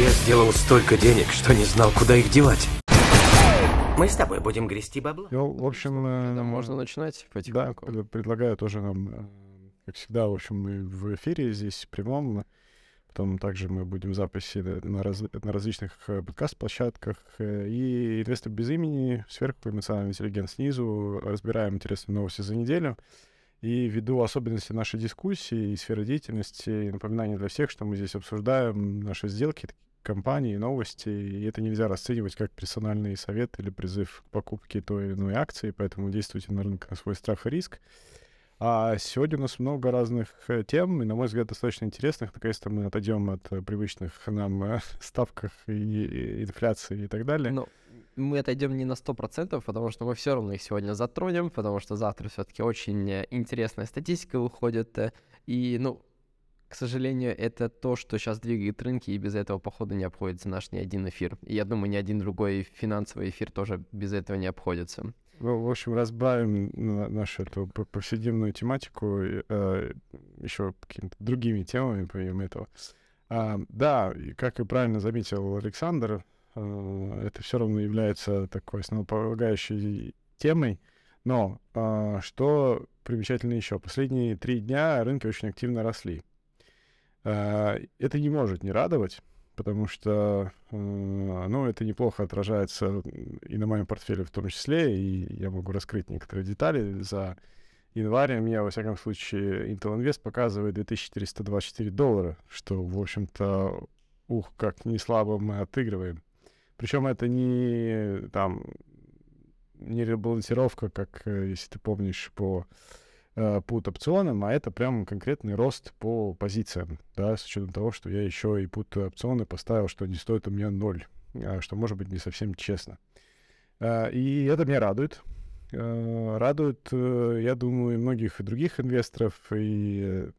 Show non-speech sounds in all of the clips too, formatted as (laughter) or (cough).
Я сделал столько денег, что не знал, куда их девать. Мы с тобой будем грести бабло. Ну, в общем, э, Да, можно начинать да, потихоньку. пред- предлагаю тоже нам, э, как всегда, в общем, мы в эфире здесь прямом. Потом также мы будем записи на, на раз- на различных э, подкаст-площадках. э, И «Инвестор без имени», сверху эмоциональный интеллигент снизу. Разбираем интересные новости за неделю. И ввиду особенностей нашей дискуссии и сферы деятельности, и напоминание для всех, что мы здесь обсуждаем наши сделки, компании, новости, и это нельзя расценивать как персональный совет или призыв к покупке той или иной акции, поэтому действуйте на рынке на свой страх и риск. А сегодня у нас много разных э, тем, и, на мой взгляд, достаточно интересных. Наконец-то мы отойдем от э, привычных нам э, (laughs) ставках и, и инфляции и так далее. Но мы отойдем не на 100%, потому что мы все равно их сегодня затронем, потому что завтра все-таки очень интересная статистика выходит. И, ну, к сожалению, это то, что сейчас двигает рынки, и без этого, походу, не обходится наш ни один эфир. И я думаю, ни один другой финансовый эфир тоже без этого не обходится. Ну, в общем, разбавим на- нашу эту повседневную тематику э, еще какими-то другими темами, помимо этого. А, да, и как и правильно заметил Александр, э, это все равно является такой основополагающей темой. Но а, что примечательно еще? Последние три дня рынки очень активно росли. А, это не может не радовать, потому что, э, ну, это неплохо отражается и на моем портфеле в том числе, и я могу раскрыть некоторые детали. За январь мне, во всяком случае, Intel Invest показывает 2424 доллара, что, в общем-то, ух, как не слабо мы отыгрываем. Причем это не там не ребалансировка, как, э, если ты помнишь, по э, пут опционам, а это прям конкретный рост по позициям, да, с учетом того, что я еще и пут опционы поставил, что не стоит у меня ноль, а, что может быть не совсем честно. А, И это меня радует. Э, Радует, э, я думаю, и многих и других инвесторов. И э,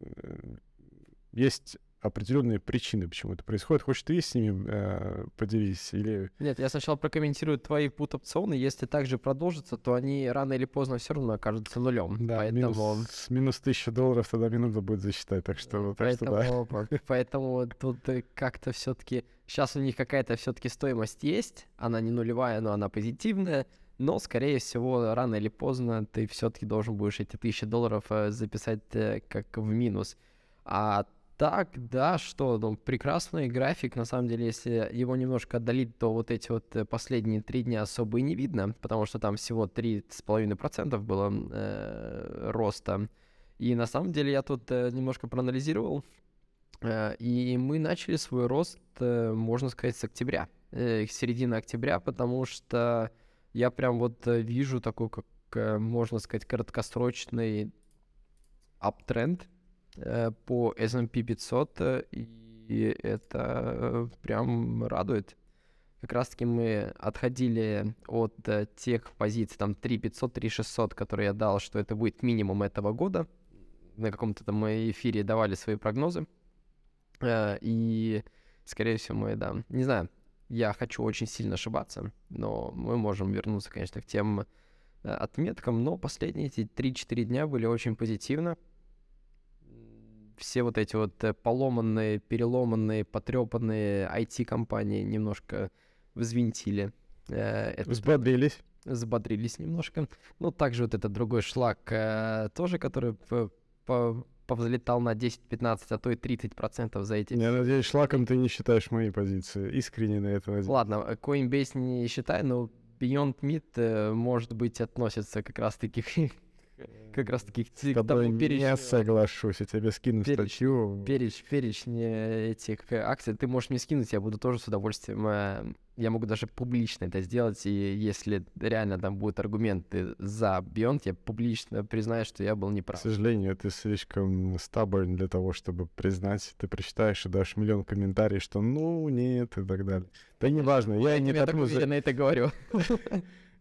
есть определенные причины, почему это происходит. Хочешь ты с ними э, поделись? Или Нет, я сначала прокомментирую твои пут-опционы. Если так же продолжится, то они рано или поздно все равно окажутся нулем. да, Поэтому... минус, с минус 1000 долларов тогда нужно будет засчитать. Так что, так что да. Поэтому, поэтому тут э, как-то все-таки сейчас у них какая-то все-таки стоимость есть, она не нулевая, но она позитивная, но скорее всего рано или поздно ты все-таки должен будешь эти тысячи долларов э, записать э, как в минус. А так, да, что, ну, прекрасный график, на самом деле, если его немножко отдалить, то вот эти вот э, последние три дня особо и не видно, потому что там всего 3,5% было э, роста. И на самом деле я тут э, немножко проанализировал, э, и мы начали свой рост, э, можно сказать, с октября, э, середины октября, потому что я прям вот э, вижу такой, как э, можно сказать, краткосрочный аптренд по S&P 500, э, и это э, прям радует. Как раз таки мы отходили от э, тех позиций, там 3500, 3600, которые я дал, что это будет минимум этого года. На каком-то там эфире давали свои прогнозы. Э, И, скорее всего, мы, да, не знаю, я хочу очень сильно ошибаться, но мы можем вернуться, конечно, к тем э, отметкам, но последние эти 3-4 дня были очень позитивно. Все вот эти вот э, поломанные, переломанные, потрепанные IT-компании немножко взвинтили. э, Взбодрились. взбодрились немножко. Ну, также вот этот другой шлак э, тоже, который по- повзлетал на 10-15, а то и 30% за эти... Я надеюсь, шлаком ты не считаешь мои позиции. Искренне на это надеюсь. Ладно, э, Coinbase не считай, но Beyond Meat, э, может быть, относится как раз-таки (laughs) как раз-таки к С к тобой тому не перечню- соглашусь. Я тебе скину перечень- статью. переч, перечень э, этих э, акций. Ты можешь мне скинуть, я буду тоже с удовольствием. э, Я могу даже публично это сделать, и если реально там будут аргументы за Beyond, я публично признаю, что я был К неправ. сожалению, ты слишком стаборн для того, чтобы признать. Ты прочитаешь и дашь миллион комментариев, что ну, нет и так далее. Да неважно, я не я так топлю за... это говорю. (laughs)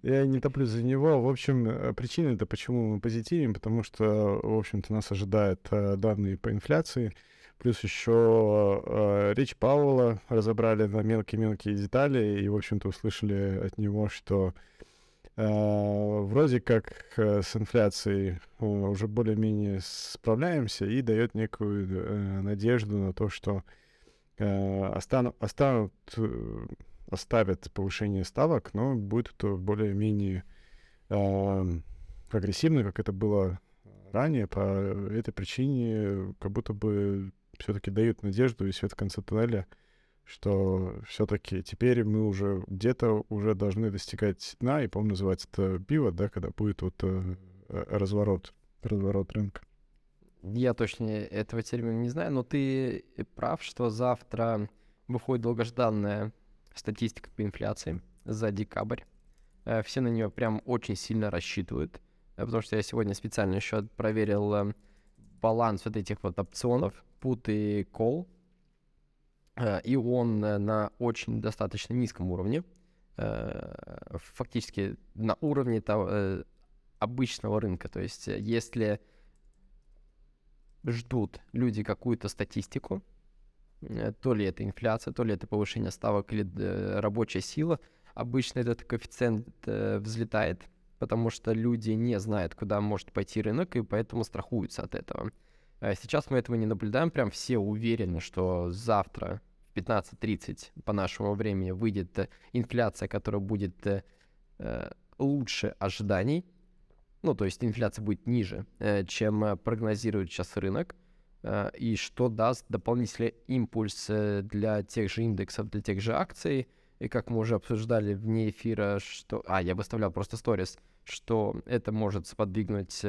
Я не топлю за него. В общем, э, причина-то, почему мы позитивим, потому что, в общем-то, нас ожидают э, данные по инфляции. Плюс еще э, речь Пауэлла разобрали на мелкие-мелкие детали и, в общем-то, услышали от него, что э, вроде как э, с инфляцией э, уже более-менее справляемся и дает некую э, надежду на то, что э, остану, останут, э, оставят повышение ставок, но будет это более-менее э, агрессивно, как это было ранее. По этой причине как будто бы все-таки дают надежду и свет в конце туннеля, что все-таки теперь мы уже где-то уже должны достигать дна, и, по-моему, называется это пиво, да, когда будет вот э, э, разворот, разворот рынка. Я точно этого термина не знаю, но ты прав, что завтра выходит долгожданная статистика по инфляции за декабрь. Э, все на нее прям очень сильно рассчитывают, э, потому что я сегодня специально еще проверил э, баланс вот этих вот опционов, put и call, и он на очень достаточно низком уровне, фактически на уровне того, обычного рынка. То есть если ждут люди какую-то статистику, то ли это инфляция, то ли это повышение ставок или э, рабочая сила, обычно этот коэффициент э, взлетает, потому что люди не знают, куда может пойти рынок, и поэтому страхуются от этого. Сейчас мы этого не наблюдаем, прям все уверены, что завтра в 15.30 по нашему времени выйдет инфляция, которая будет лучше ожиданий, ну, то есть инфляция будет ниже, э, чем э, прогнозирует сейчас рынок, э, и что даст дополнительный импульс для тех же индексов, для тех же акций. И как мы уже обсуждали вне эфира, что... А, я выставлял просто сторис, что это может сподвигнуть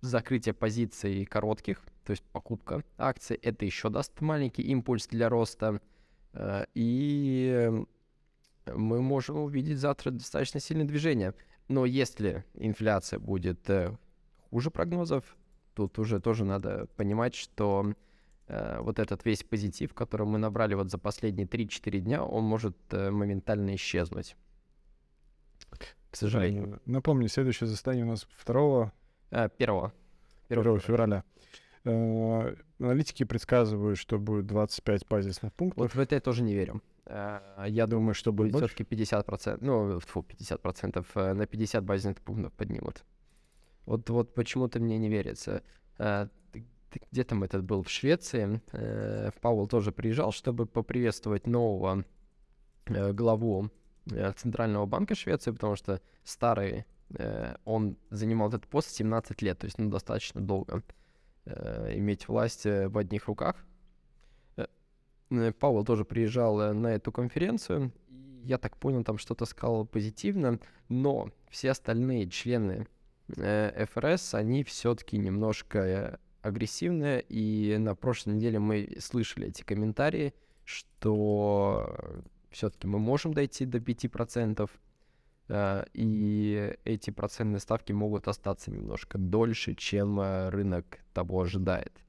закрытие позиций коротких, то есть покупка акций. Это еще даст маленький импульс для роста. И мы можем увидеть завтра достаточно сильное движение. Но если инфляция будет э, хуже прогнозов, тут уже тоже надо понимать, что э, вот этот весь позитив, который мы набрали вот за последние 3-4 дня, он может э, моментально исчезнуть. К сожалению. Напомню, следующее заседание у нас 2 1 1 февраля. февраля. Э, аналитики предсказывают, что будет 25 базисных пунктов. Вот в это я тоже не верю. Э, я думаю, что будет все-таки 50%, ну, фу, 50%, э, на 50 базисных пунктов поднимут. Вот, вот почему-то мне не верится. Э, где там этот был? В Швеции. Пауэлл тоже приезжал, чтобы поприветствовать нового главу Центрального банка Швеции, потому что старый, он занимал этот пост 17 лет, то есть ну, достаточно долго иметь власть в одних руках. Э, Пауэлл тоже приезжал э, на эту конференцию. Я так понял, там что-то сказал позитивно, но все остальные члены э, ФРС, они все-таки немножко агрессивные, и на прошлой неделе мы слышали эти комментарии, что все-таки мы можем дойти до 5%, и эти процентные ставки могут остаться немножко дольше, чем рынок того ожидает.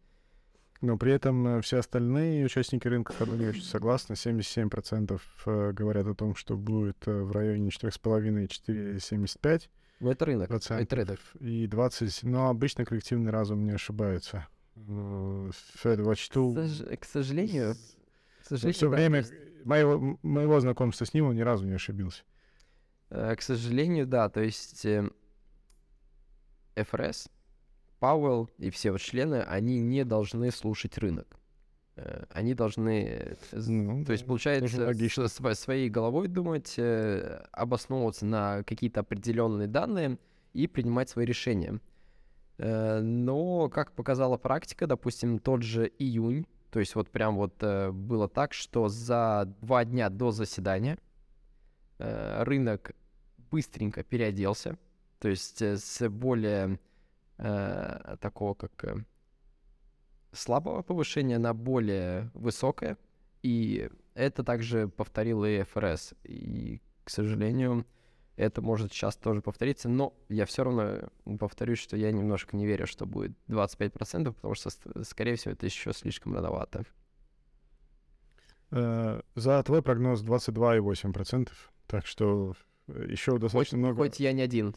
Но при этом э, все остальные участники рынка не очень согласны. 77% э, говорят о том, что будет э, в районе 4,5-4,75. Ну, это рынок, это рынок. И 20, но обычно коллективный разум не ошибается. Фед вочту... К сожалению... К сожалению все время моего, моего знакомства с ним он ни разу не ошибился. К сожалению, да. То есть ФРС Пауэлл и все вот члены, они не должны слушать рынок. Э, они должны, ну, то есть, получается, с, своей головой думать, э, обосновываться на какие-то определенные данные и принимать свои решения. Э, но, как показала практика, допустим, тот же июнь, то есть вот прям вот было так, что за два дня до заседания рынок быстренько переоделся, то есть с более э, такого как э, слабого повышения на более высокое. И это также повторил и ФРС. И, к сожалению, это может сейчас тоже повториться, но я все равно повторюсь, что я немножко не верю, что будет 25%, потому что, скорее всего, это еще слишком рановато. Э, за твой прогноз 22,8%, так что еще достаточно хоть, много... Хоть я не один.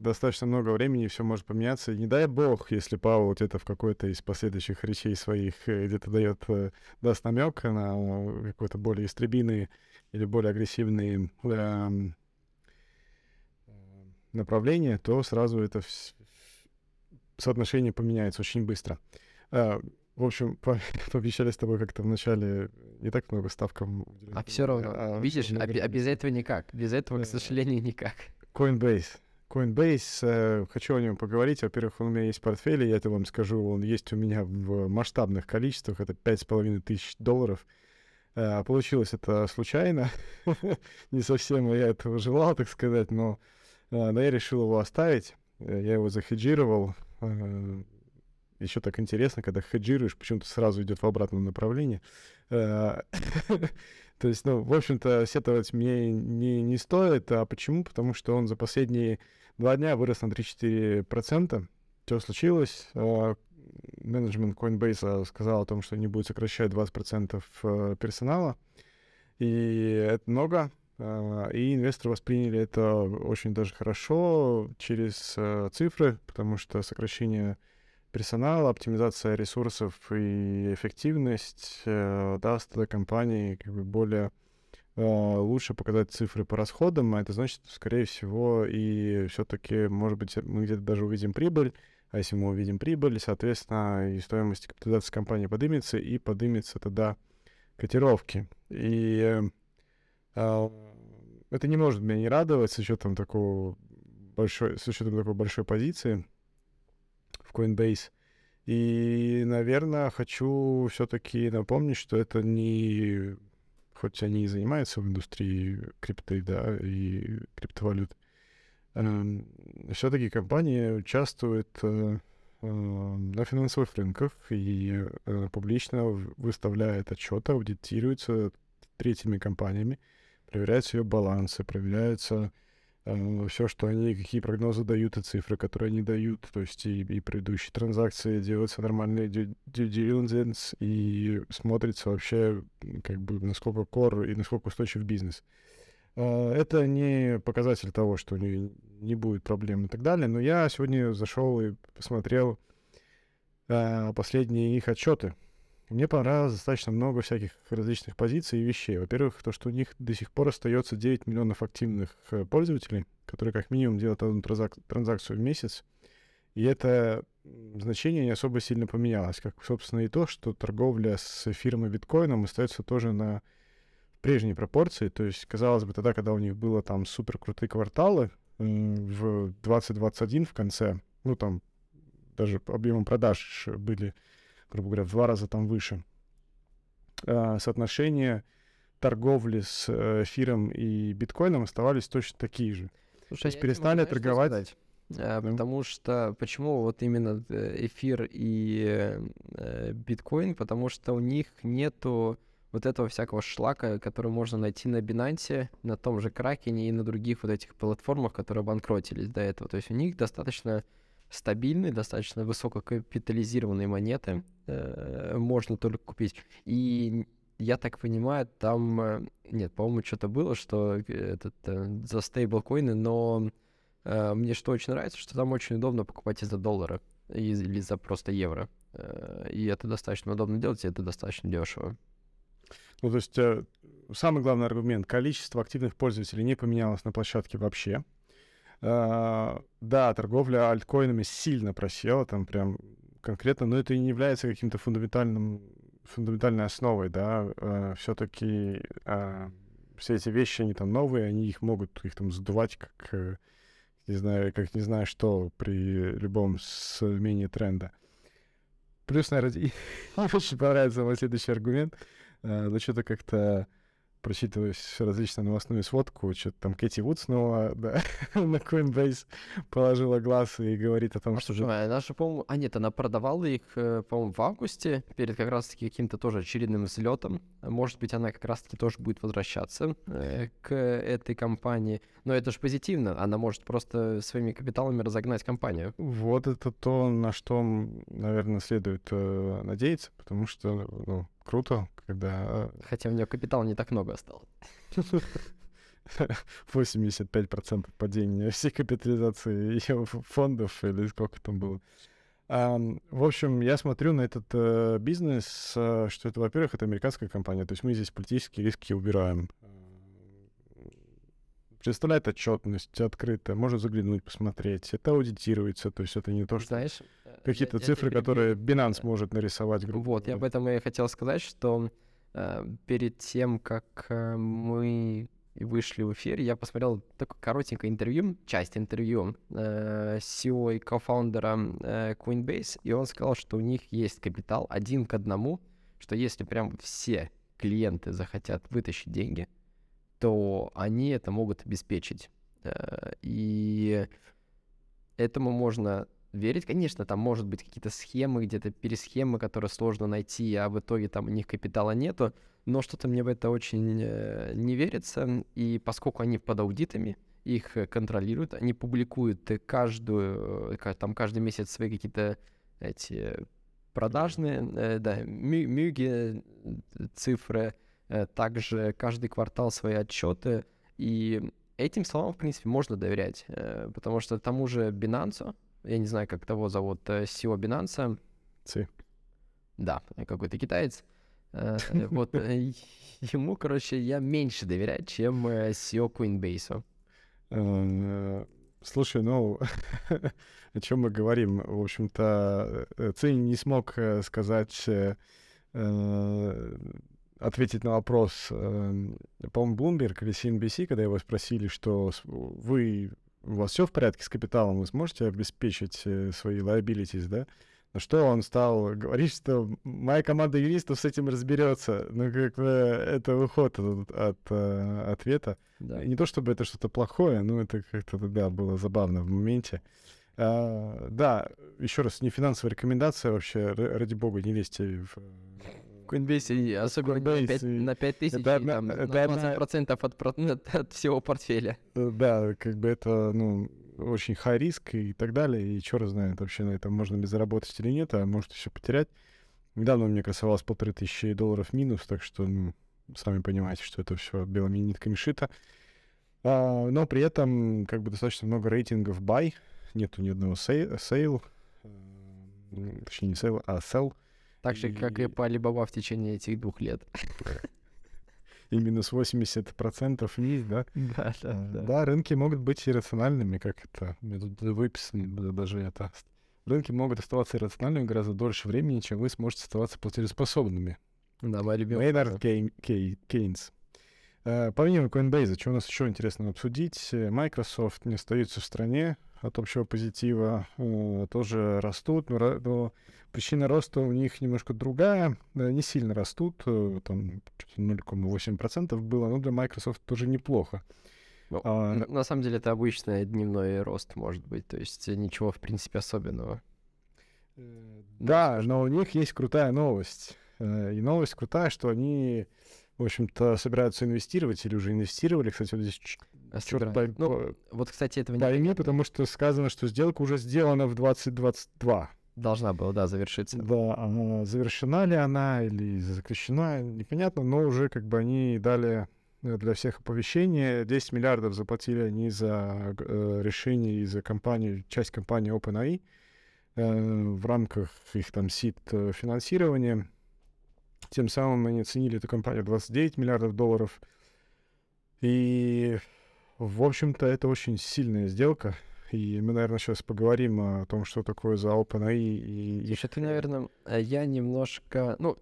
Достаточно много времени, все может поменяться. И не дай бог, если Павел где-то в какой-то из последующих речей своих э, где-то дает, э, даст намек на какой-то более истребиный или более агрессивный э, направление, то сразу это соотношение поменяется очень быстро. Э, В общем, (laughs) по- пообещали с тобой как-то вначале не так много ставкам. уделять А все равно, а видишь, много а, а без этого никак. Без этого, к сожалению, никак. Coinbase. Coinbase, э, хочу о нем поговорить. Во-первых, он у меня есть в портфеле, я это вам скажу, он есть у меня в масштабных количествах, это пять с половиной тысяч долларов. Э, Получилось это случайно, (laughs) не совсем я этого желал, так сказать, но, э, но я решил его оставить, Э, я его захеджировал. Еще так интересно, когда хеджируешь, почему-то сразу идет в обратном направлении. Э, (laughs) То есть, ну, в общем-то, сетовать мне не, не стоит. А почему? Потому что он за последние два дня вырос на 3-4%. Что случилось? А, Менеджмент Coinbase сказал о том, что они будут сокращать 20% э, персонала. И это много. И инвесторы восприняли это очень даже хорошо через э, цифры, потому что сокращение персонала, оптимизация ресурсов и эффективность э, даст этой компании как бы более э, лучше показать цифры по расходам, а это значит, скорее всего, и все-таки, может быть, мы где-то даже увидим прибыль, а если мы увидим прибыль, соответственно, и стоимость капитализации компании поднимется, и поднимется тогда котировки. И э, это не может меня не радовать с учетом такого большой, с учетом такой большой позиции Coinbase. И, наверное, хочу все-таки напомнить, что это не... Хоть они и занимаются в индустрии крипты, да, и криптовалют, все-таки компания участвует э, э, на финансовых рынках и э, публично выставляет отчеты, аудитируется третьими компаниями, проверяются ее балансы, проверяются все, что они, какие прогнозы дают и цифры, которые они дают, то есть и, и предыдущие транзакции, делается нормальный due, diligence и смотрится вообще, как бы, насколько core и насколько устойчив бизнес. А, Это не показатель того, что не, не будет проблем и так далее, но я сегодня зашел и посмотрел а, последние их отчеты. Мне понравилось достаточно много всяких различных позиций и вещей. Во-первых, то, что у них до сих пор остается 9 миллионов активных э, пользователей, которые как минимум делают одну транзак- транзакцию в месяц. И это значение не особо сильно поменялось. Как, собственно, и то, что торговля с эфиром и биткоином остается тоже на прежней пропорции. То есть, казалось бы, тогда, когда у них было там супер крутые кварталы в 2021 в конце, ну там даже объемом продаж были грубо говоря, в два раза там выше. А, соотношение торговли с э, эфиром и биткоином оставались точно такие же. Слушай, То есть могу, перестали что торговать- сказать? А, Ну. Потому что почему вот именно э, эфир и э, э, биткоин? Потому что у них нету вот этого всякого шлака, который можно найти на Binance, на том же Кракене и на других вот этих платформах, которые банкротились до этого. То есть у них достаточно стабильные, достаточно высококапитализированные монеты э, можно только купить. И я так понимаю, там... э, Нет, по-моему, что-то было, что э, этот, э, за стейблкоины, но э, мне что очень нравится, что там очень удобно покупать из-за доллара или за просто евро. Э, И это достаточно удобно делать, и это достаточно дешево. Ну, то есть самый главный аргумент — количество активных пользователей не поменялось на площадке вообще. А, да, торговля альткоинами сильно просела, там прям конкретно, но это и не является каким-то фундаментальным, фундаментальной основой, да. Все-таки все эти вещи, они там новые, они их могут их там сдувать, как, э, не знаю, как не знаю что, при любом смене тренда. Плюс, наверное, (laughs) мне очень понравится мой следующий аргумент. А, Но что-то как-то прочитываясь различную новостную сводку, что-то там Кэти Вуд снова да, (laughs) на Coinbase положила глаз и говорит о том, что же... Она же, по-моему... А нет, она продавала их, э, по-моему, в августе, перед как раз-таки каким-то тоже очередным взлетом. Может быть, она как раз-таки тоже будет возвращаться э, к этой компании. Но это же позитивно. Она может просто своими капиталами разогнать компанию. Вот это то, на что, наверное, следует э, надеяться, потому что, ну, круто, когда Хотя у нее капитала не так много осталось. (laughs) 85% падения всей капитализации фондов, или сколько там было. В общем, я смотрю на этот э, бизнес, э, что это, во-первых, это американская компания, то есть мы здесь политические риски убираем. Э, Представляет отчетность открыто, можно заглянуть, посмотреть. Это аудитируется, то есть это не то, что... Знаешь, какие-то я- я цифры, тебя которые перебью. Binance может нарисовать. грубо Вот, я об говоря. этом и хотел сказать, что э, перед тем, как э, мы вышли в эфир, я посмотрел такое коротенькое интервью, часть интервью э, CEO и кофаундера э, Coinbase, и он сказал, что у них есть капитал один к одному, что если прям все клиенты захотят вытащить деньги, то они это могут обеспечить. Э, И этому можно верить. Конечно, там может быть какие-то схемы, где-то пересхемы, которые сложно найти, а в итоге там у них капитала нету. Но что-то мне в это очень э, не верится. И поскольку они под аудитами, их э, контролируют, они публикуют каждую, ка- там каждый месяц свои какие-то эти продажные, да, мю- мюги, цифры, также каждый квартал свои отчеты. И этим словам, в принципе, можно доверять, э, потому что тому же Binance, я не знаю, как того зовут, э, CEO Binance, Ци. да, э, какой-то китаец, э, э, (laughs) вот э, ему, короче, я меньше доверяю, чем э, CEO Coinbase. Э, Слушай, ну, (laughs) о чем мы говорим? В общем-то, э, Ци не смог э, сказать, э, э, ответить на вопрос, э, по-моему, Bloomberg или CNBC, когда его спросили, что вы, у вас все в порядке с капиталом, вы сможете обеспечить э, свои liabilities, да? На что он стал говорить, что моя команда юристов с этим разберется. Ну, как бы это уход от, от, э, ответа. Да. Не то чтобы это что-то плохое, но это как-то, да, было забавно в моменте. А, да, еще раз, не финансовая рекомендация вообще, ради бога, не лезьте в... Coinbase, особенно на Coinbase, пять- и- на 5000 это и одна- там, на это одна- 20% от, про- от всего портфеля. Э, Да, как бы это, ну, очень high риск и так далее, и черт знает вообще на этом можно ли заработать или нет, а может все потерять. Недавно у меня красовалось полторы тысячи долларов минус, так что, ну, сами понимаете, что это все белыми нитками шито. А, но при этом, как бы, достаточно много рейтингов buy, нету ни одного sa- sale, э, точнее, не sale, а sell, Так же, как и по Alibaba в течение этих двух лет. (laughs) и минус 80% есть, да? (laughs) Да, А, Да, рынки могут быть иррациональными, как это выписано да- даже это. Рынки могут оставаться иррациональными гораздо дольше времени, чем вы сможете оставаться платежеспособными. Да, моя любимая. Мейнард Кей- Кей- Кейнс. Э, Помимо Coinbase, что у нас еще интересно обсудить? Э, Microsoft не остаются в стране от общего позитива, э, тоже растут, но, причина роста у них немножко другая, не сильно растут, там что-то 0,8% было, но для Microsoft тоже неплохо. Ну, А, На самом деле это обычный дневной рост, может быть, то есть ничего, в принципе, особенного. Да, но у них есть крутая новость. И новость крутая, что они, в общем-то, собираются инвестировать или уже инвестировали. Кстати, вот здесь А собираюсь- пойми, Ну, вот, кстати, этого не пойми, потому что сказано, что сделка уже сделана в 2022. должна была, да, завершиться. Да, она завершена ли она или заключена, непонятно, но уже как бы они дали э, для всех оповещение. 10 миллиардов заплатили они за э, решение и за компанию, часть компании OpenAI э, в рамках их там сит э, финансирования. Тем самым они оценили эту компанию в 29 миллиардов долларов. И, в общем-то, это очень сильная сделка. И мы, наверное, сейчас поговорим о том, что такое за OpenAI и Еще ты, наверное, э, я немножко, ну,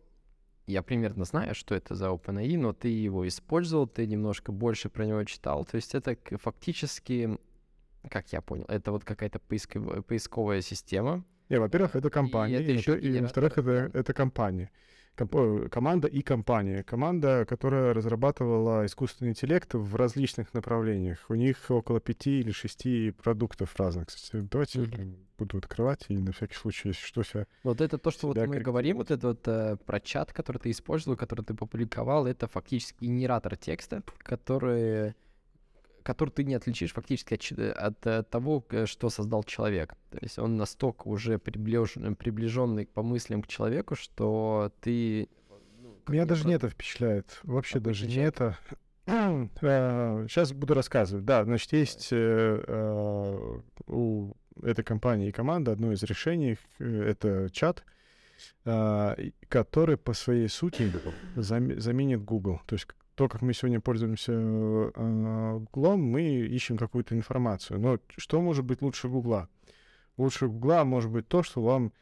я примерно знаю, что это за OpenAI, но ты его использовал, ты немножко больше про него читал. То есть это фактически, как я понял, это вот какая-то поисковая, поисковая система. Не, во-первых, это компания, это и, ещё во- и, генератор, во-вторых, это, это компания. Комп- команда и компания. Команда, которая разрабатывала искусственный интеллект в различных направлениях. У них около пяти или шести продуктов разных. Кстати, давайте прям буду открывать и на всякий случай, если что, себя... Вот это то, что вот мы говорим, вот это вот э, про чат, который ты использовал, который ты публиковал, это фактически генератор текста, который, который ты не отличишь фактически от, от, э, того, что создал человек. То есть он настолько уже приближ- приближенный по мыслям к человеку, что ты... ну, Меня даже не это впечатляет. Вообще даже Обычный не это. (clears throat) Сейчас буду рассказывать. Да, значит, есть э, э, у этой компании и команды одно из решений э, — это чат, а, который по своей сути зам- заменит Google. То есть то, как мы сегодня пользуемся э, Google, мы ищем какую-то информацию. Но что может быть лучше Google? Лучше Гугла может быть то, что вам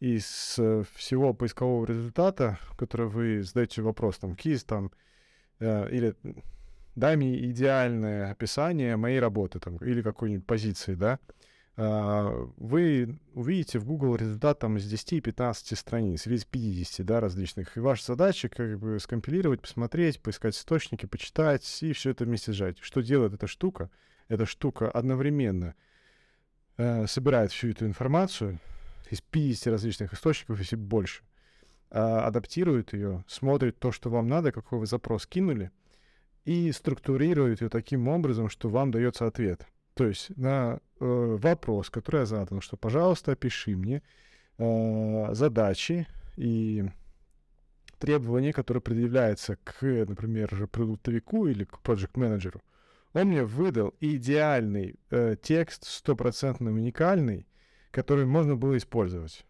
из э, всего поискового результата, который вы задаете вопрос, там, киз, там, э, или дай мне идеальное описание моей работы, там, или какой-нибудь позиции, да, э, вы увидите в Google результат там из 10-15 страниц или из 50, да, различных. И ваша задача как бы скомпилировать, посмотреть, поискать источники, почитать и все это вместе сжать. Что делает эта штука? Эта штука одновременно э, собирает всю эту информацию, из 50 различных источников, если больше, а, адаптирует ее, смотрит то, что вам надо, какой вы запрос кинули, и структурирует ее таким образом, что вам дается ответ. То есть на э, вопрос, который я задал, что, пожалуйста, опиши мне э, задачи и требования, которые предъявляются к, например, продуктовику или к проект-менеджеру, он мне выдал идеальный э, текст, стопроцентно уникальный, который можно было использовать.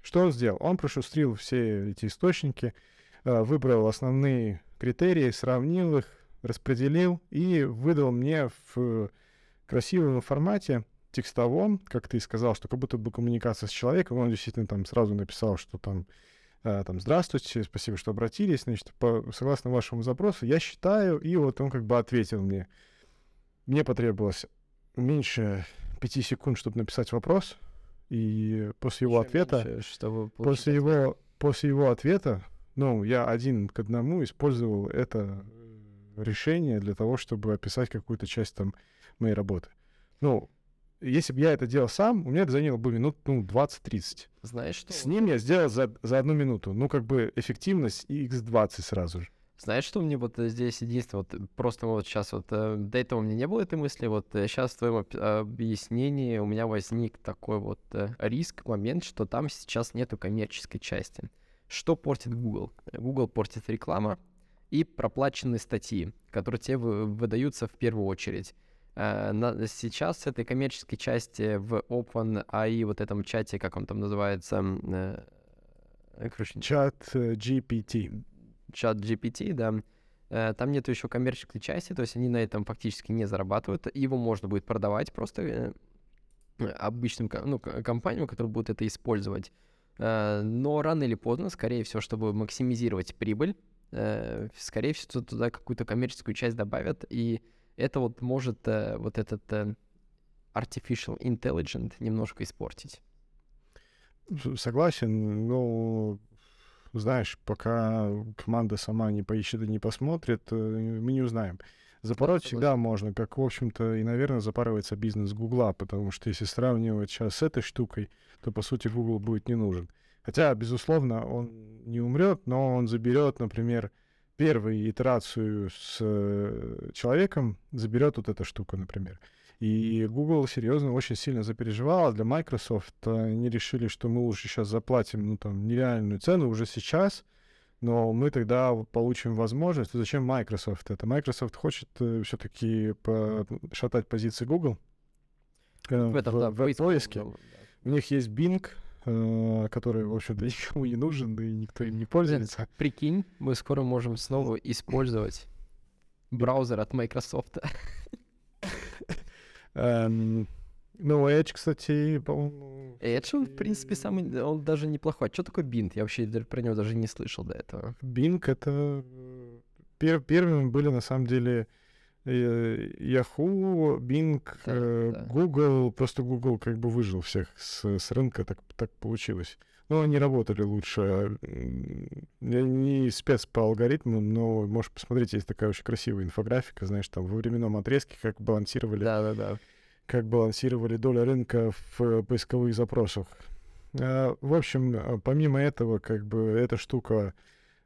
Что он сделал? Он прошустрил все эти источники, э, выбрал основные критерии, сравнил их, распределил и выдал мне в красивом формате текстовом, как ты сказал, что как будто бы коммуникация с человеком, он действительно там сразу написал, что там, э, там «Здравствуйте, спасибо, что обратились, значит, по, согласно вашему запросу, я считаю», и вот он как бы ответил мне. Мне потребовалось меньше пяти секунд, чтобы написать вопрос, и после его Ещё ответа, меньше, чтобы после ответ. его, после его ответа, ну, я один к одному использовал это э, решение для того, чтобы описать какую-то часть там моей работы. Ну, если бы я это делал сам, у меня это заняло бы минут, ну, 20-30. Знаешь что? С ним я сделал за, за одну минуту. Ну, как бы эффективность x20 сразу же. Знаешь, что мне вот э, здесь единственное, вот э, просто вот сейчас вот э, до этого у меня не было этой мысли, вот сейчас в твоем объяснении у меня возник такой вот э, риск, момент, что там сейчас нету коммерческой части. Что портит Google? Google портит реклама и проплаченные статьи, которые тебе вы- выдаются в первую очередь. Э, сейчас с этой коммерческой части в OpenAI, вот этом чате, как он там называется, э, короче, Чат э, GPT. чат GPT, да, э, там нету еще коммерческой части, то есть они на этом фактически не зарабатывают. Его можно будет продавать просто э, обычным ну, компаниям, которые будут это использовать. Э, Но рано или поздно, скорее всего, чтобы максимизировать прибыль, э, скорее всего, туда какую-то коммерческую часть добавят, и это вот может э, вот этот э, artificial intelligence немножко испортить. Согласен, но знаешь, пока команда сама не поищет и не посмотрит, э, мы не узнаем. Запороть всегда можно, как, в общем-то, и, наверное, запарывается бизнес Гугла, потому что если сравнивать сейчас с этой штукой, то, по сути, Google будет не нужен. Хотя, безусловно, он не умрет, но он заберет, например, первую итерацию с э, человеком, заберет вот эта штука, например. И Google серьезно очень сильно запереживал. Для Microsoft они решили, что мы лучше сейчас заплатим ну, там, нереальную цену уже сейчас, но мы тогда получим возможность. Зачем Microsoft это? Microsoft хочет все-таки шатать позиции Google э, В этом, да, в поиске. да. У них есть Bing, э, который, в общем-то, (laughs) никому не нужен, да и никто им не пользуется. Прикинь, мы скоро можем снова использовать браузер от Microsoft. Эм, Ну, Edge, кстати, по-моему... Edge, он, в принципе, самый, он даже неплохой. Что такое Bint? Я вообще про него даже не слышал до этого. Bing это... э, пер- первыми были, на самом деле, э, Yahoo, Bing, Да, э, да. Google. Просто Google как бы выжил всех с, с рынка, так, так получилось. Но они работали лучше. Я не спец по алгоритмам, но можешь посмотреть, есть такая очень красивая инфографика, знаешь, там во временном отрезке, как балансировали Да-да-да. как балансировали доля рынка в э, поисковых запросах. А, В общем, а, помимо этого, как бы эта штука,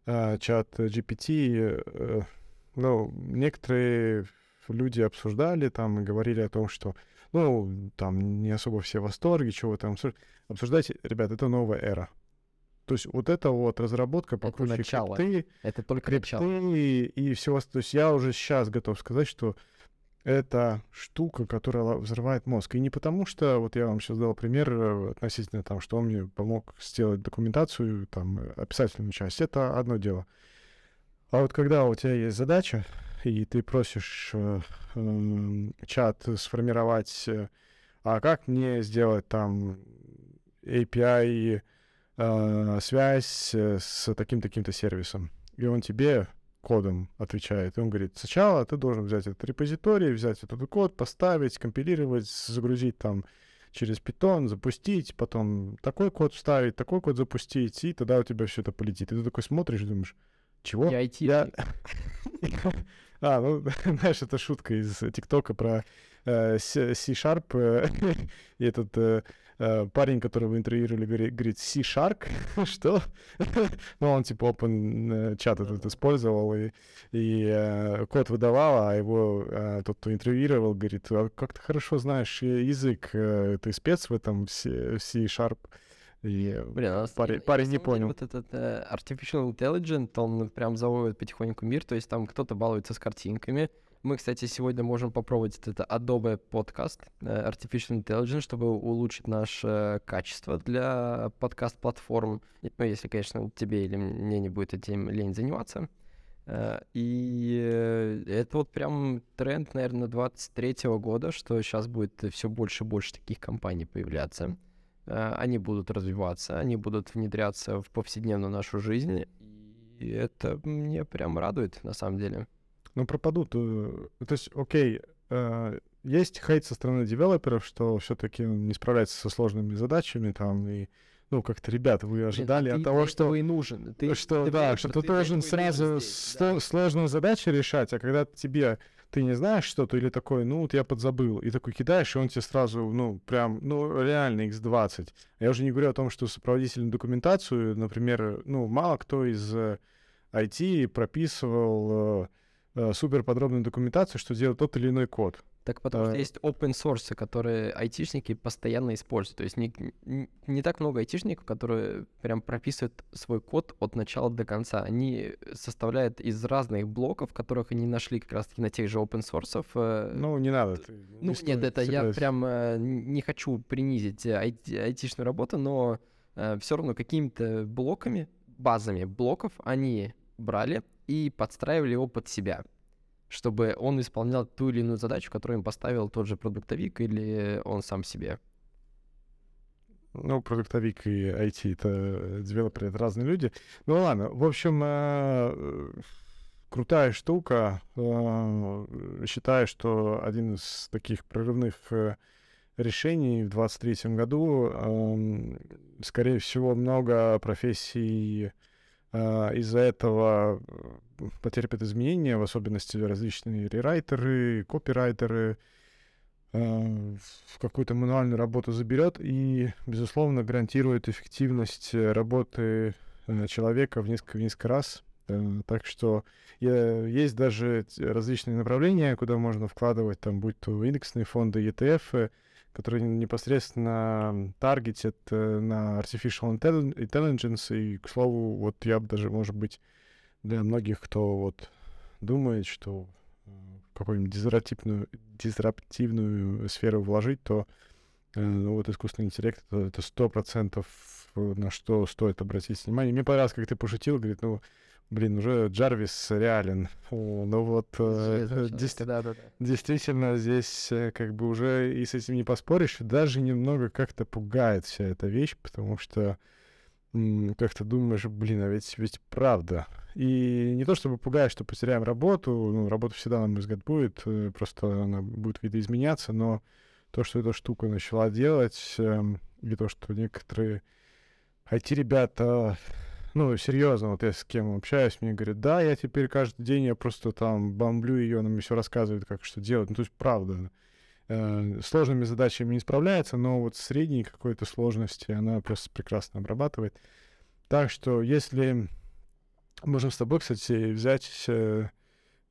а, чат GPT, э, ну, некоторые люди обсуждали там и говорили о том, что, ну, там не особо все в восторге, чего там обсуж- обсуждайте. Ребят, это новая эра. То есть вот это вот разработка по круче начало. крипты, Это только крипты начало. и, и всего. То есть я уже сейчас готов сказать, что это штука, которая взрывает мозг. И не потому, что, вот я вам сейчас дал пример э, относительно там, что он мне помог сделать документацию, там, э, описательную часть, это одно дело. А вот когда у тебя есть задача, и ты просишь э, эм, чат сформировать э, а как мне сделать там API э, связь э, с таким-таким-то сервисом? И он тебе кодом отвечает. И он говорит, сначала ты должен взять этот репозиторий, взять этот код, поставить, компилировать, загрузить там через Python, запустить, потом такой код вставить, такой код запустить, и тогда у тебя все это полетит. И ты такой смотришь думаешь, чего? Я IT. Я... (laughs) А, ну, (laughs) знаешь, это шутка из ТикТока про э, C-Sharp. Э, (laughs) и этот э, э, парень, которого интервьюировали, говорит, говорит C-Shark? Что? ну, он типа open чат этот использовал и, и э, код выдавал, а его э, тот, кто интервьюировал, говорит, а как ты хорошо знаешь язык, э, ты спец в этом C-Sharp. И Блин, а парень, парень не понял. Вот этот э, Artificial Intelligence, он прям заводит потихоньку мир, то есть там кто-то балуется с картинками. Мы, кстати, сегодня можем попробовать это Adobe подкаст э, Artificial Intelligence, чтобы улучшить наше качество для подкаст-платформ. Ну, если, конечно, тебе или мне не будет этим лень заниматься. Э, и э, это вот прям тренд, наверное, 23 года, что сейчас будет все больше и больше таких компаний появляться. Э, они будут развиваться, они будут внедряться в повседневную нашу жизнь, и это мне прям радует, на самом деле. Ну, пропадут. То есть, окей, э, есть хейт со стороны девелоперов, что все-таки не справляется со сложными задачами там и ну, как-то, ребята, вы ожидали Блин, а от того, что... и нужен. Ты, что, ты да, что ты, ты должен сразу здесь, да. сложную задачу решать, а когда тебе ты не знаешь что-то или такой, ну, вот я подзабыл, и такой кидаешь, и он тебе сразу, ну, прям, ну, реально x20. Я уже не говорю о том, что сопроводительную документацию, например, ну, мало кто из IT э, прописывал э, э, супер подробную документацию, что делать тот или иной код. Так потому что есть open source, которые айтишники постоянно используют. То есть не, не, так много айтишников, которые прям прописывают свой код от начала до конца. Они составляют из разных блоков, которых они нашли как раз-таки на тех же open source. Э, ну, не надо. Ну, не нет, это я прям э, не хочу принизить айти, айтишную работу, но э, все равно какими-то блоками, базами блоков они брали и подстраивали его под себя чтобы он исполнял ту или иную задачу, которую им поставил тот же продуктовик или он сам себе. Ну, продуктовик и IT — это девелоперы, это разные люди. Ну ладно, в общем, э, крутая штука. Э, считаю, что один из таких прорывных э, решений в 2023 году, эм, скорее всего, много профессий из-за этого потерпят изменения, в особенности различные рерайтеры, копирайтеры, uh, в какую-то мануальную работу заберет и, безусловно, гарантирует эффективность работы uh, человека в несколько, в несколько раз. Так что есть даже различные направления, куда можно вкладывать, там, будь то индексные фонды, ETF, которые непосредственно таргетят э, на artificial intelligence. И, к слову, вот я бы даже, может быть, для многих, кто вот думает, что э, в какую-нибудь дизраптивную, дизраптивную сферу вложить, то э, ну, вот искусственный интеллект — это сто процентов на что стоит обратить внимание. Мне понравилось, как ты пошутил, говорит, ну, Блин, уже Джарвис реален. Ну вот, э, дес- да, да, да. действительно, здесь э, как бы уже и с этим не поспоришь. Даже немного как-то пугает вся эта вещь, потому что как то думаешь, блин, а ведь, ведь правда. И не то чтобы пугает, что потеряем работу, ну, работа всегда, на мой взгляд, будет, э, просто она будет видоизменяться, но то, что эта штука начала делать, эм, и то, что некоторые IT-ребята ну, серьезно, вот я с кем общаюсь, мне говорят, да, я теперь каждый день, я просто там бомблю ее, она мне все рассказывает, как что делать. Ну, то есть, правда, э, сложными задачами не справляется, но вот средней какой-то сложности она просто прекрасно обрабатывает. Так что, если можем с тобой, кстати, взять э,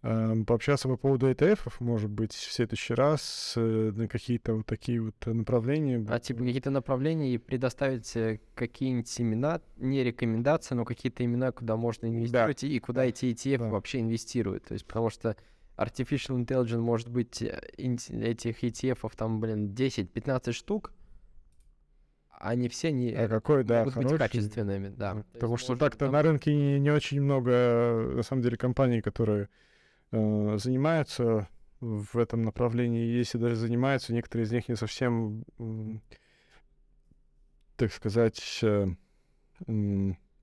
пообщаться по поводу ETF, может быть, в следующий раз э, на какие-то вот такие вот направления. А типа какие-то направления и предоставить э, какие-нибудь имена, не рекомендации, но какие-то имена, куда можно инвестировать да. и куда эти ETF да. вообще инвестируют. То есть потому что Artificial Intelligence может быть э, этих ETF там, блин, 10-15 штук, они все не а какой, да, могут хороший. быть качественными, да. Потому что так-то там... на рынке не, не очень много, на самом деле, компаний, которые Э, занимаются в этом направлении, если даже занимаются, некоторые из них не совсем, так сказать, э,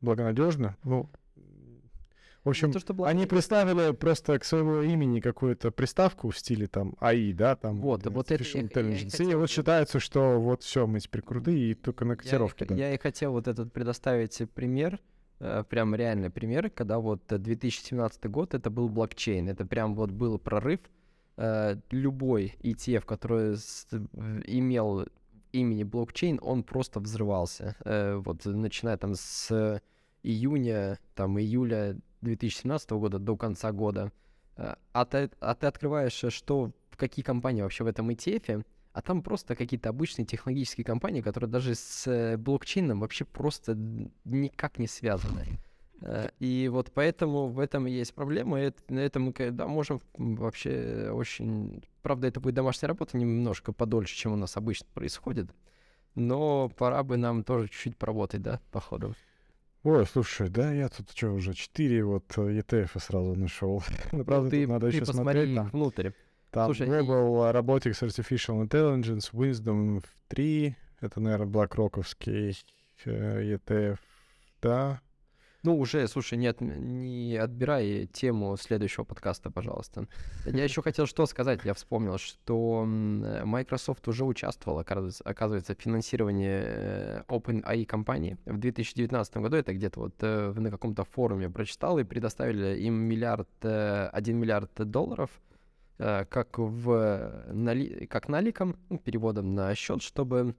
благонадежно. Ну, в общем, то, что они представили просто к своему имени какую-то приставку в стиле там АИ, да, там Вот, э, вот это Artificial я- я и Intelligence. И вот считается, что вот все, мы теперь крутые, и только на Я и котировке. х- да. Я и хотел вот этот предоставить пример, э, прям реальный пример, когда вот э, 2017 год, это был блокчейн, это прям вот был прорыв. Э, Любой ETF, который имел имени блокчейн, он просто взрывался. Э, Вот начиная там с июня, там июля 2017 года до конца года. Э, А ты, а ты открываешь, э, что, какие компании вообще в этом ETF, а там просто какие-то обычные технологические компании, которые даже с э, блокчейном вообще просто никак не связаны. Э, И вот поэтому в этом есть проблема. и на этом мы когда можем вообще очень... Правда, это будет домашняя работа немножко подольше, чем у нас обычно происходит. Но пора бы нам тоже чуть-чуть поработать, да, походу. Ой, слушай, да, я тут что, уже 4 вот э, ETF сразу нашел. (laughs) Ну, правда, Ну, ты, тут надо ты еще посмотри смотреть. Там, внутрь. Там Слушай, и- Global Robotics Artificial Intelligence, Wisdom 3, это, наверное, BlackRock'овский э, ETF, да. Ну, уже, слушай, не, от- не отбирай тему следующего подкаста, пожалуйста. Я еще хотел что сказать. Я вспомнил, что Microsoft уже участвовал, оказывается, в финансировании э, OpenAI компании. В 2019 году это где-то вот э, на каком-то форуме прочитал, и предоставили им миллиард, 1 миллиард долларов как, в, нали... как наликом, ну, переводом на счет, чтобы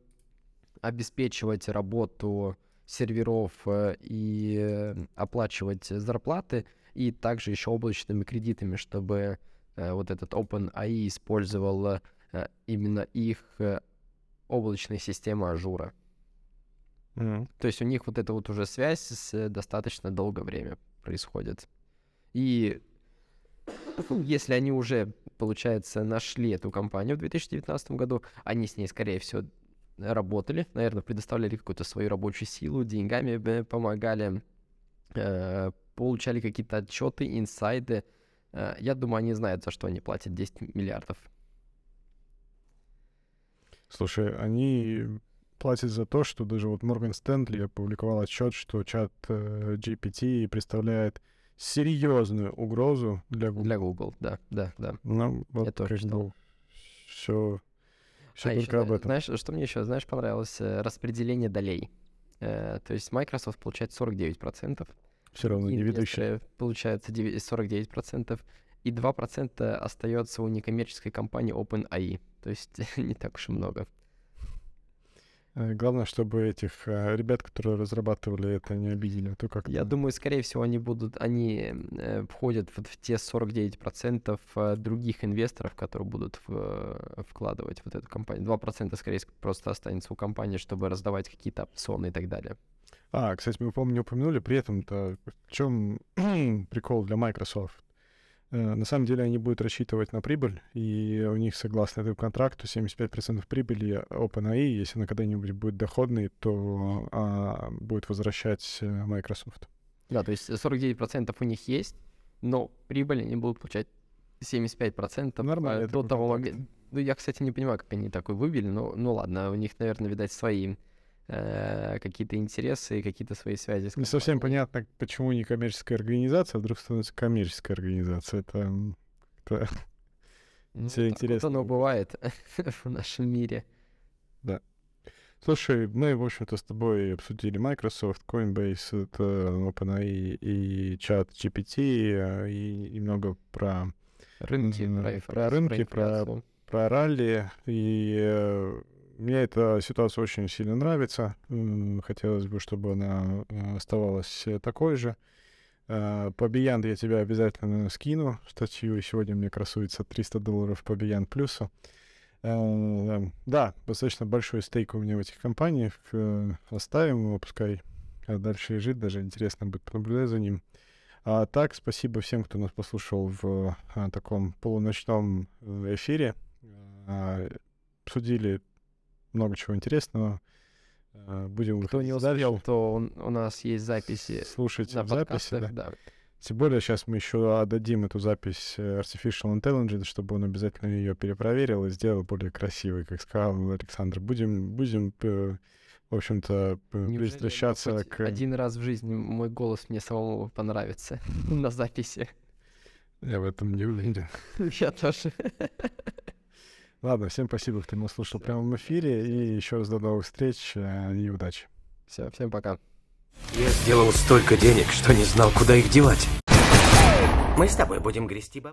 обеспечивать работу серверов э, и э, оплачивать зарплаты, и также еще облачными кредитами, чтобы э, вот этот OpenAI использовал э, именно их э, облачная система Azure а. Мгм. То есть у них вот эта вот уже связь с э, достаточно долгое время происходит. И ну, если они уже, получается, нашли эту компанию в 2019 году, они с ней, скорее всего, работали, наверное, предоставляли какую-то свою рабочую силу, деньгами б- помогали, э, получали какие-то отчеты, инсайды. Э, Я думаю, они знают, за что они платят 10 миллиардов. Слушай, они платят за то, что даже вот Морган Стэнли опубликовал отчет, что чат э, GPT представляет серьезную угрозу для Google. Для Google, да, да, да. Ну, вот Я тоже как читал. все, все А только об зна- этом. Знаешь, что мне еще, знаешь, понравилось? Э, Распределение долей. Э, То есть Microsoft получает 49%, Все равно не получают деви- 49%, и 2% остается у некоммерческой компании OpenAI. То есть (laughs) не так уж и много. Э, Главное, чтобы этих э, ребят, которые разрабатывали это, не обидели. А то как Я думаю, скорее всего, они будут, они э, входят вот в те 49% э, других инвесторов, которые будут в- вкладывать в вот эту компанию. 2% скорее просто останется у компании, чтобы раздавать какие-то опционы и так далее. А, кстати, мы, помню, не упомянули при этом-то, в чем (clears throat) прикол для Microsoft. Э, На самом деле они будут рассчитывать на прибыль, и у них, согласно этому контракту, 75% прибыли OpenAI, если она когда-нибудь будет доходной, то а, будет возвращать э, Microsoft. Да, то есть 49% у них есть, но прибыль они будут получать 75% Нормально, это до того момента. Ну, я, кстати, не понимаю, как они такой выбили, но ну ладно, у них, наверное, видать, свои э, какие-то интересы и какие-то свои связи. с Не совсем понятно, почему не коммерческая организация, а вдруг становится коммерческая организация. Это как-то (laughs) Ну, всё так интересно Вот оно бывает (laughs) в нашем мире. Слушай, мы, в общем-то, с тобой обсудили Microsoft, Coinbase, это OpenAI и чат GPT, э, и немного про, Рынки, про, про рынки, про- про ралли, и э, мне эта ситуация очень сильно нравится. Хотелось бы, чтобы она э, оставалась э, такой же. Э, По Beyond я тебя обязательно скину статью, сегодня мне красуется 300 долларов по Beyond плюсу. Да, достаточно большой стейк у меня в этих компаниях. Оставим его, пускай э, дальше лежит, даже интересно будет понаблюдать за ним. А так, спасибо всем, кто нас послушал в а, таком полуночном эфире. А, Обсудили много чего интересного. А, Будем Кто не дальше, то он- у нас есть записи слушать на записи. да. да. Тем более сейчас мы еще отдадим эту запись э, Artificial Intelligence, чтобы он обязательно ее перепроверил и сделал более красивой, как сказал Александр. Будем, будем э, в общем-то, пристращаться к... Один раз в жизни мой голос мне самому понравится (laughs) на записи. Я в этом не уверен. (laughs) Я тоже. Ладно, всем спасибо, кто нас слушал прямо в эфире. И еще раз до новых встреч э, и удачи. Все, всем пока. Я сделал столько денег, что не знал, куда их девать. Мы с тобой будем грести баб...